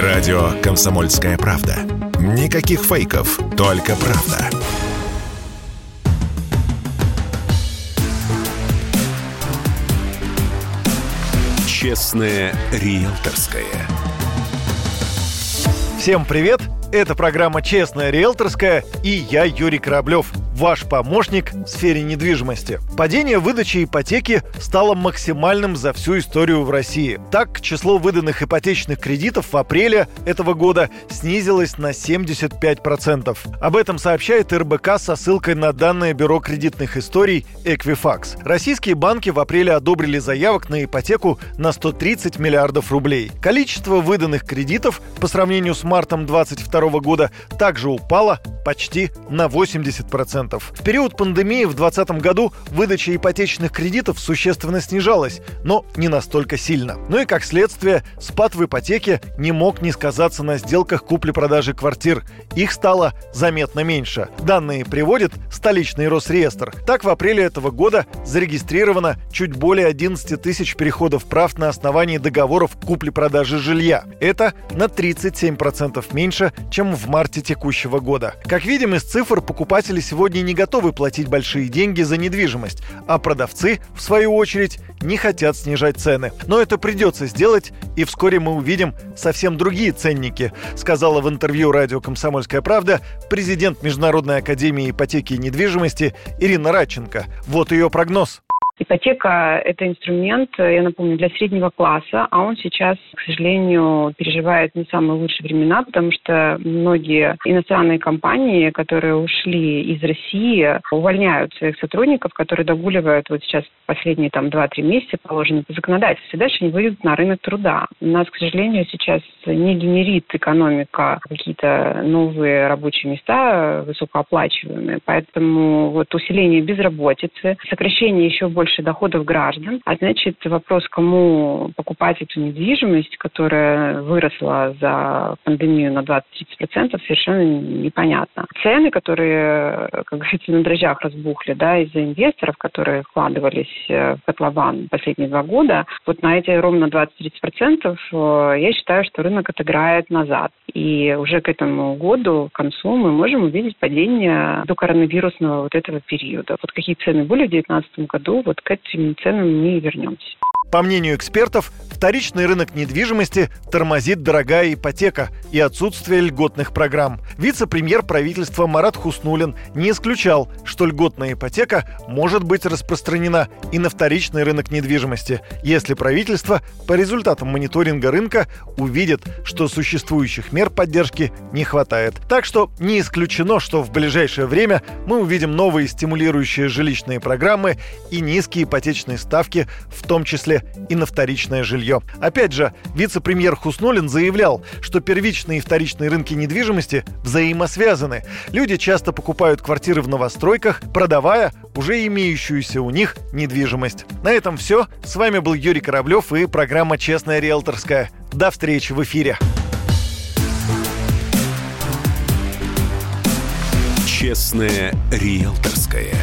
Радио «Комсомольская правда». Никаких фейков, только правда. Честное риэлторское. Всем привет! Это программа «Честная риэлторская» и я, Юрий Кораблев – ваш помощник в сфере недвижимости. Падение выдачи ипотеки стало максимальным за всю историю в России. Так, число выданных ипотечных кредитов в апреле этого года снизилось на 75%. Об этом сообщает РБК со ссылкой на данные Бюро кредитных историй Equifax. Российские банки в апреле одобрили заявок на ипотеку на 130 миллиардов рублей. Количество выданных кредитов по сравнению с мартом 2022 года также упало почти на 80%. В период пандемии в 2020 году выдача ипотечных кредитов существенно снижалась, но не настолько сильно. Ну и как следствие, спад в ипотеке не мог не сказаться на сделках купли-продажи квартир. Их стало заметно меньше. Данные приводит столичный Росреестр. Так, в апреле этого года зарегистрировано чуть более 11 тысяч переходов прав на основании договоров купли-продажи жилья. Это на 37% меньше, чем в марте текущего года. Как видим из цифр, покупатели сегодня не готовы платить большие деньги за недвижимость, а продавцы, в свою очередь, не хотят снижать цены. Но это придется сделать, и вскоре мы увидим совсем другие ценники, сказала в интервью радио «Комсомольская правда» президент Международной академии ипотеки и недвижимости Ирина Радченко. Вот ее прогноз. Ипотека – это инструмент, я напомню, для среднего класса, а он сейчас, к сожалению, переживает не самые лучшие времена, потому что многие иностранные компании, которые ушли из России, увольняют своих сотрудников, которые догуливают вот сейчас последние там 2-3 месяца положены по законодательству. Дальше они выйдут на рынок труда. У нас, к сожалению, сейчас не генерит экономика какие-то новые рабочие места высокооплачиваемые. Поэтому вот усиление безработицы, сокращение еще больше больше доходов граждан. А значит, вопрос, кому покупать эту недвижимость, которая выросла за пандемию на 20-30%, совершенно непонятно. Цены, которые, как говорится, на дрожжах разбухли, да, из-за инвесторов, которые вкладывались э, в котлован последние два года, вот на эти ровно 20-30% э, я считаю, что рынок отыграет назад. И уже к этому году, к концу, мы можем увидеть падение до коронавирусного вот этого периода. Вот какие цены были в 2019 году, вот к этим ценам и вернемся. По мнению экспертов, вторичный рынок недвижимости тормозит дорогая ипотека и отсутствие льготных программ. Вице-премьер правительства Марат Хуснулин не исключал, что льготная ипотека может быть распространена и на вторичный рынок недвижимости, если правительство по результатам мониторинга рынка увидит, что существующих мер поддержки не хватает. Так что не исключено, что в ближайшее время мы увидим новые стимулирующие жилищные программы и низкие ипотечные ставки, в том числе и на вторичное жилье. Опять же, вице-премьер Хуснулин заявлял, что первичные и вторичные рынки недвижимости взаимосвязаны. Люди часто покупают квартиры в новостройках, продавая уже имеющуюся у них недвижимость. На этом все. С вами был Юрий Кораблев и программа «Честная риэлторская». До встречи в эфире. Честная риэлторская.